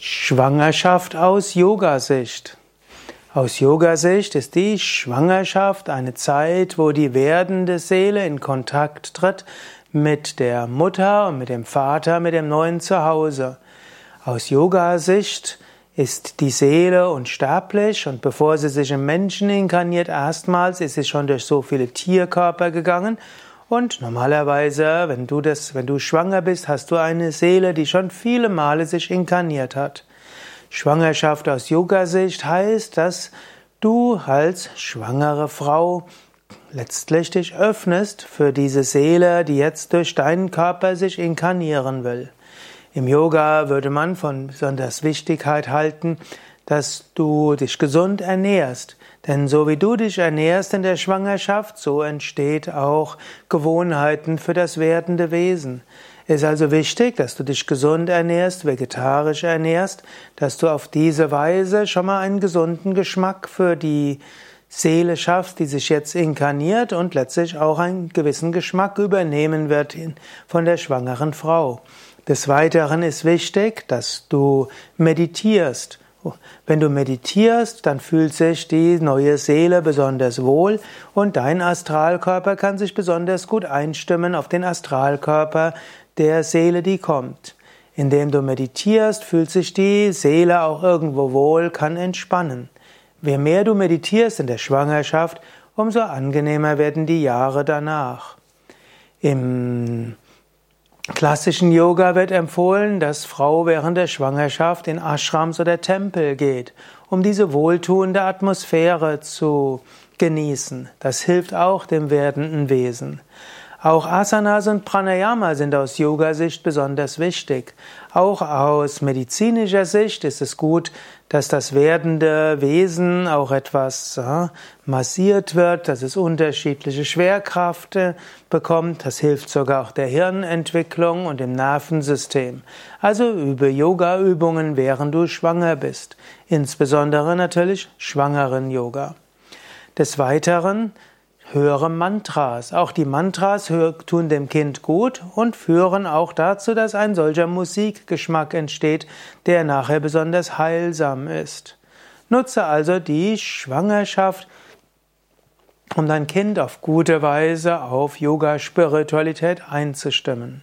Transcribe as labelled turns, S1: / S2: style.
S1: Schwangerschaft aus Yoga-Sicht. Aus Yoga-Sicht ist die Schwangerschaft eine Zeit, wo die werdende Seele in Kontakt tritt mit der Mutter und mit dem Vater, mit dem neuen Zuhause. Aus Yoga-Sicht ist die Seele unsterblich und bevor sie sich im Menschen inkarniert, erstmals ist sie schon durch so viele Tierkörper gegangen und normalerweise, wenn du das, wenn du schwanger bist, hast du eine Seele, die schon viele Male sich inkarniert hat. Schwangerschaft aus Yoga-Sicht heißt, dass du als schwangere Frau letztlich dich öffnest für diese Seele, die jetzt durch deinen Körper sich inkarnieren will. Im Yoga würde man von besonders Wichtigkeit halten, dass du dich gesund ernährst. Denn so wie du dich ernährst in der Schwangerschaft, so entsteht auch Gewohnheiten für das werdende Wesen. Es ist also wichtig, dass du dich gesund ernährst, vegetarisch ernährst, dass du auf diese Weise schon mal einen gesunden Geschmack für die Seele schaffst, die sich jetzt inkarniert und letztlich auch einen gewissen Geschmack übernehmen wird von der schwangeren Frau. Des Weiteren ist wichtig, dass du meditierst wenn du meditierst, dann fühlt sich die neue Seele besonders wohl und dein Astralkörper kann sich besonders gut einstimmen auf den Astralkörper der Seele, die kommt. Indem du meditierst, fühlt sich die Seele auch irgendwo wohl, kann entspannen. Je mehr du meditierst in der Schwangerschaft, umso angenehmer werden die Jahre danach. Im klassischen Yoga wird empfohlen, dass Frau während der Schwangerschaft in Ashrams oder Tempel geht, um diese wohltuende Atmosphäre zu genießen. Das hilft auch dem werdenden Wesen. Auch Asanas und Pranayama sind aus Yoga-Sicht besonders wichtig. Auch aus medizinischer Sicht ist es gut, dass das werdende Wesen auch etwas äh, massiert wird, dass es unterschiedliche Schwerkraft bekommt. Das hilft sogar auch der Hirnentwicklung und dem Nervensystem. Also übe Yoga-Übungen, während du schwanger bist. Insbesondere natürlich schwangeren Yoga. Des Weiteren höre Mantras. Auch die Mantras tun dem Kind gut und führen auch dazu, dass ein solcher Musikgeschmack entsteht, der nachher besonders heilsam ist. Nutze also die Schwangerschaft, um dein Kind auf gute Weise auf Yoga-Spiritualität einzustimmen.